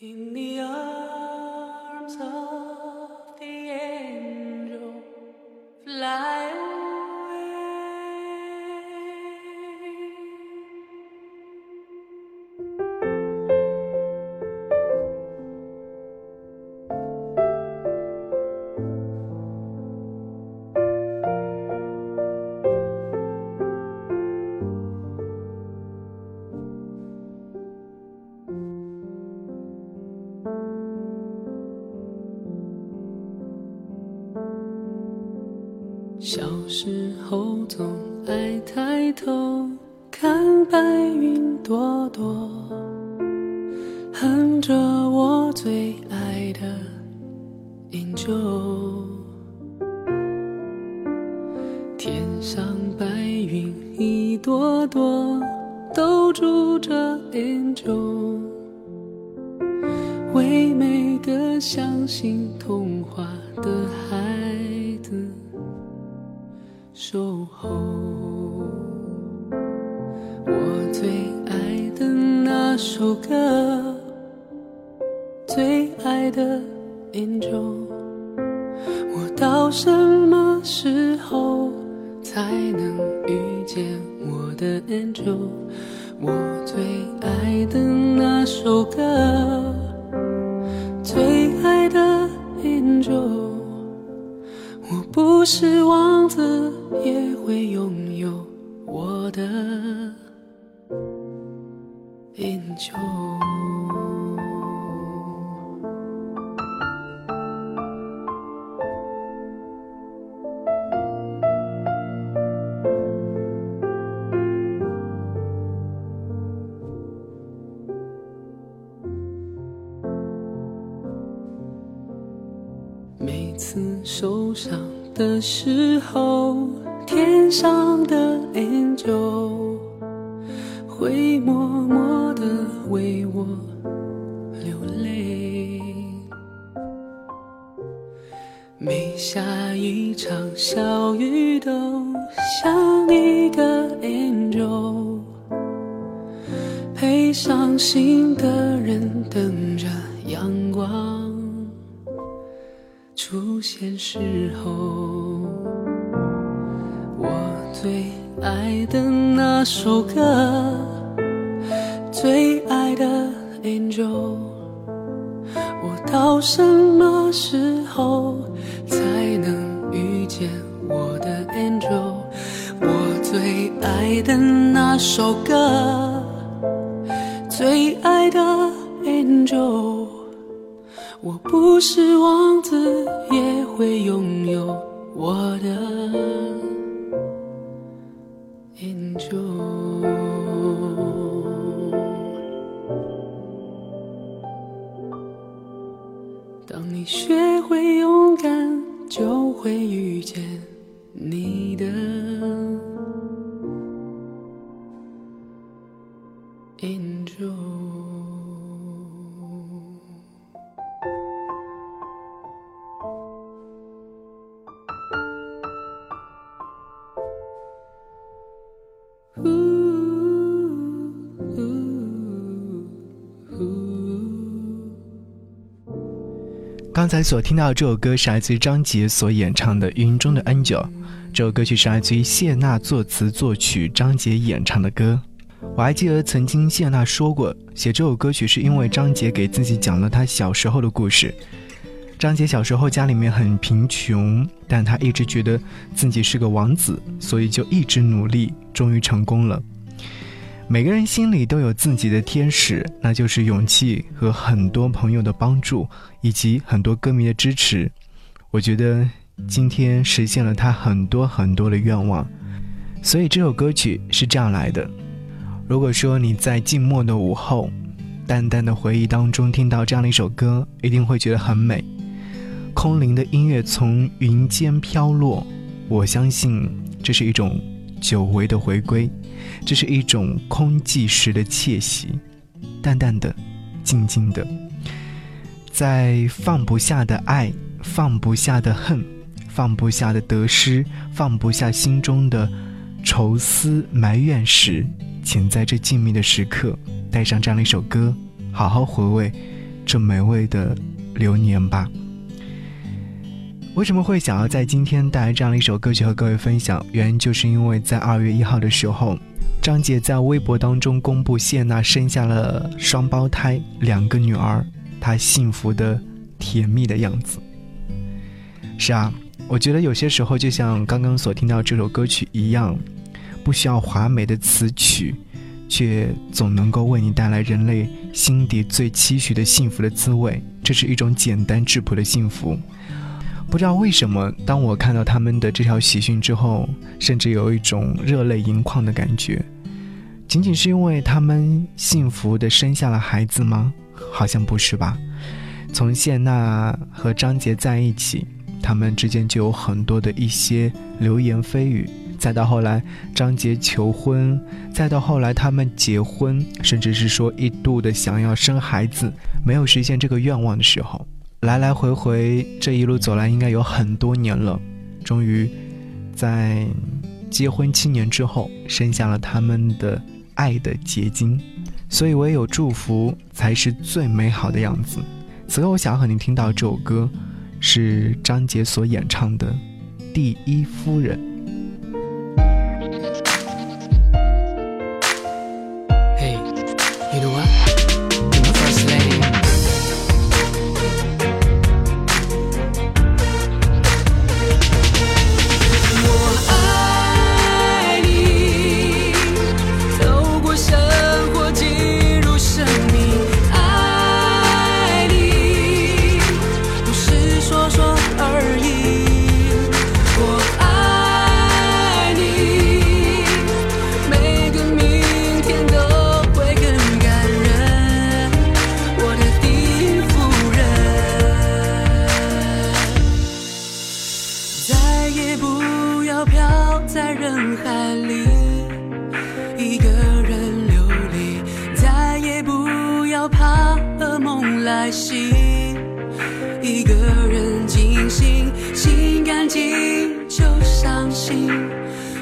In the arms of the angel, fly 小时候总爱抬头看白云朵朵，哼着我最爱的 Angel。天上白云一朵朵，都住着 Angel。为每个相信童话的孩后。我最爱的那首歌，最爱的 Angel，我到什么时候才能遇见我的 Angel？我最爱的那首歌。是王子，也会拥有我的英雄。每次受伤的时候，天上的 angel 会默默的为我流泪。每下一场小雨，都像一个 angel 陪伤心的人等着阳光。出现时候，爱的那首歌，最爱的 Angel，我到什么时候才能遇见我的 Angel？我最爱的那首歌，最爱的 Angel。我不是王子，也会拥有我的会遇见你的引路。刚才所听到的这首歌是来自于张杰所演唱的《云中的 Angel》，这首歌曲是来自于谢娜作词作曲，张杰演唱的歌。我还记得曾经谢娜说过，写这首歌曲是因为张杰给自己讲了他小时候的故事。张杰小时候家里面很贫穷，但他一直觉得自己是个王子，所以就一直努力，终于成功了。每个人心里都有自己的天使，那就是勇气和很多朋友的帮助，以及很多歌迷的支持。我觉得今天实现了他很多很多的愿望，所以这首歌曲是这样来的。如果说你在静默的午后，淡淡的回忆当中听到这样的一首歌，一定会觉得很美。空灵的音乐从云间飘落，我相信这是一种久违的回归。这是一种空寂时的窃喜，淡淡的，静静的，在放不下的爱、放不下的恨、放不下的得失、放不下心中的愁思埋怨时，请在这静谧的时刻，带上这样的一首歌，好好回味这美味的流年吧。为什么会想要在今天带来这样的一首歌曲和各位分享？原因就是因为在二月一号的时候，张杰在微博当中公布谢娜生下了双胞胎，两个女儿，她幸福的、甜蜜的样子。是啊，我觉得有些时候就像刚刚所听到这首歌曲一样，不需要华美的词曲。却总能够为你带来人类心底最期许的幸福的滋味，这是一种简单质朴的幸福。不知道为什么，当我看到他们的这条喜讯之后，甚至有一种热泪盈眶的感觉。仅仅是因为他们幸福的生下了孩子吗？好像不是吧。从谢娜和张杰在一起，他们之间就有很多的一些流言蜚语。再到后来，张杰求婚，再到后来他们结婚，甚至是说一度的想要生孩子，没有实现这个愿望的时候，来来回回这一路走来，应该有很多年了，终于在结婚七年之后，生下了他们的爱的结晶。所以唯有祝福才是最美好的样子。此刻我想要和您听到这首歌，是张杰所演唱的《第一夫人》。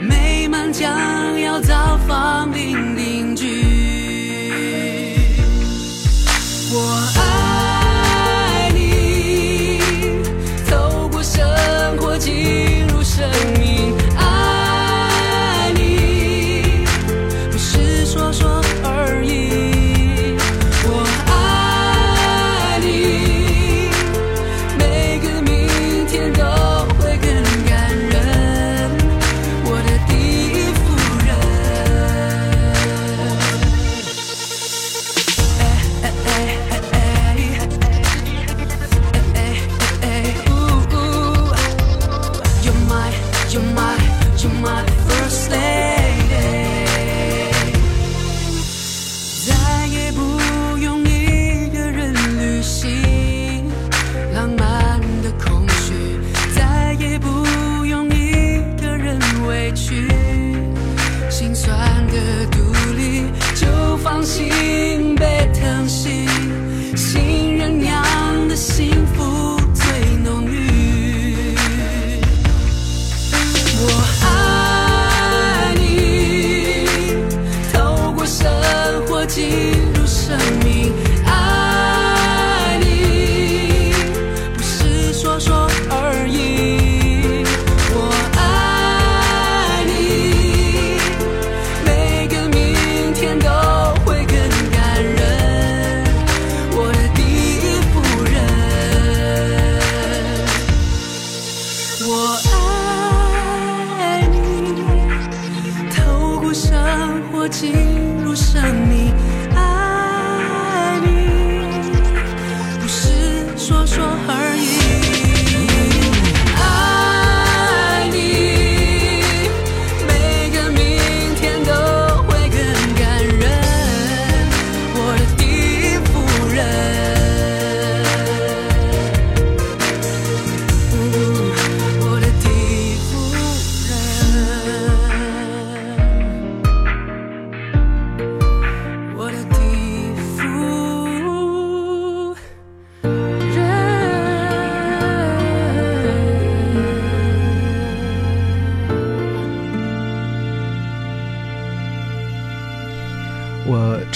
美满将要造访并定居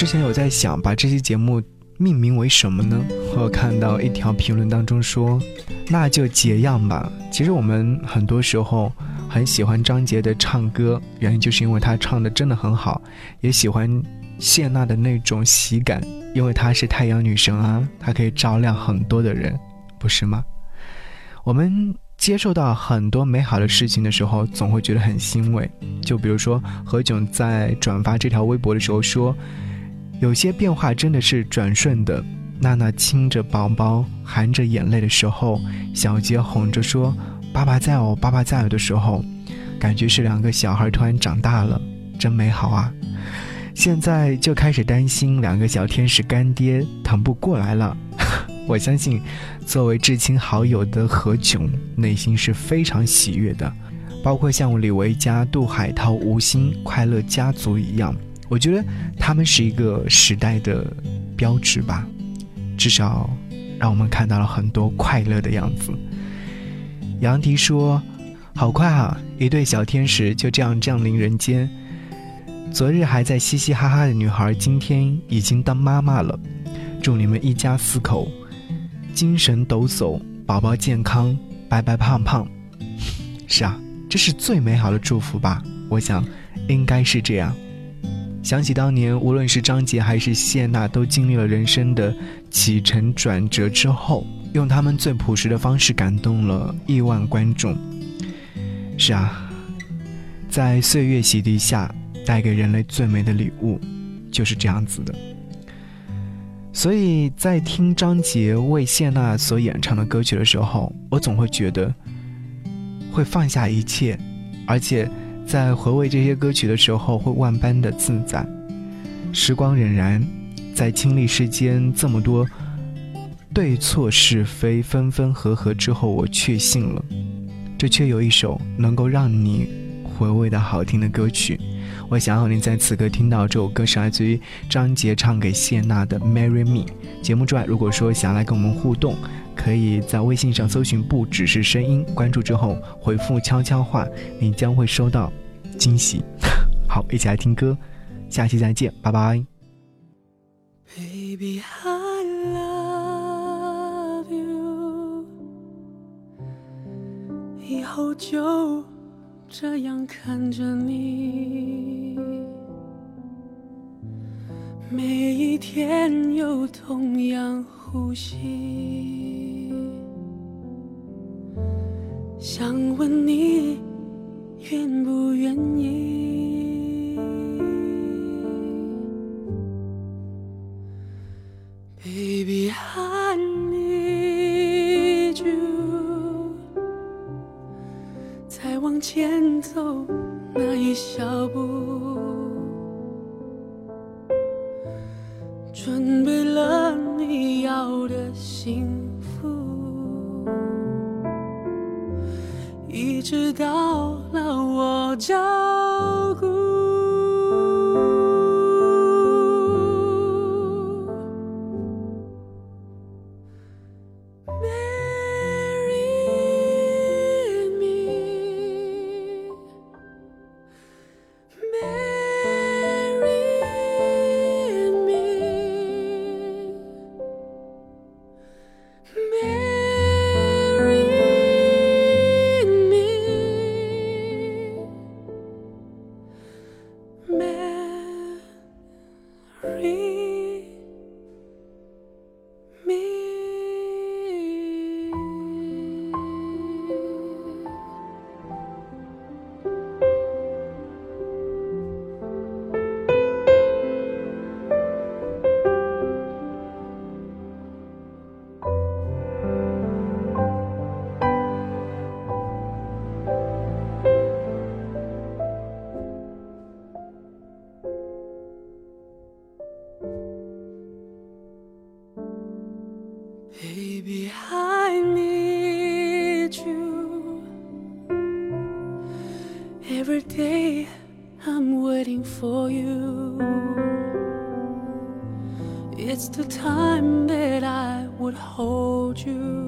之前有在想把这期节目命名为什么呢？我看到一条评论当中说，那就结样吧。其实我们很多时候很喜欢张杰的唱歌，原因就是因为他唱的真的很好，也喜欢谢娜的那种喜感，因为她是太阳女神啊，她可以照亮很多的人，不是吗？我们。接受到很多美好的事情的时候，总会觉得很欣慰。就比如说何炅在转发这条微博的时候说：“有些变化真的是转瞬的。”娜娜亲着宝宝，含着眼泪的时候，小杰哄着说：“爸爸在哦，爸爸在哦”的时候，感觉是两个小孩突然长大了，真美好啊！现在就开始担心两个小天使干爹疼不过来了。我相信，作为至亲好友的何炅，内心是非常喜悦的。包括像李维嘉、杜海涛、吴昕、快乐家族一样，我觉得他们是一个时代的标志吧。至少，让我们看到了很多快乐的样子。杨迪说：“好快啊，一对小天使就这样降临人间。昨日还在嘻嘻哈哈的女孩，今天已经当妈妈了。祝你们一家四口。”精神抖擞，宝宝健康，白白胖胖，是啊，这是最美好的祝福吧？我想，应该是这样。想起当年，无论是张杰还是谢娜，都经历了人生的起承转折之后，用他们最朴实的方式感动了亿万观众。是啊，在岁月洗涤下，带给人类最美的礼物，就是这样子的。所以在听张杰为谢娜所演唱的歌曲的时候，我总会觉得会放下一切，而且在回味这些歌曲的时候会万般的自在。时光荏苒，在经历世间这么多对错是非、分分合合之后，我确信了，这却有一首能够让你回味的好听的歌曲。我想要您在此刻听到这首歌是来自于张杰唱给谢娜的《Marry Me》。节目之外，如果说想要来跟我们互动，可以在微信上搜寻“不只是声音”，关注之后回复悄悄话，你将会收到惊喜。好，一起来听歌，下期再见，拜拜。Baby, I love you。以后就。这样看着你，每一天有同样呼吸，想问你愿不愿意知道了我就 wrote you.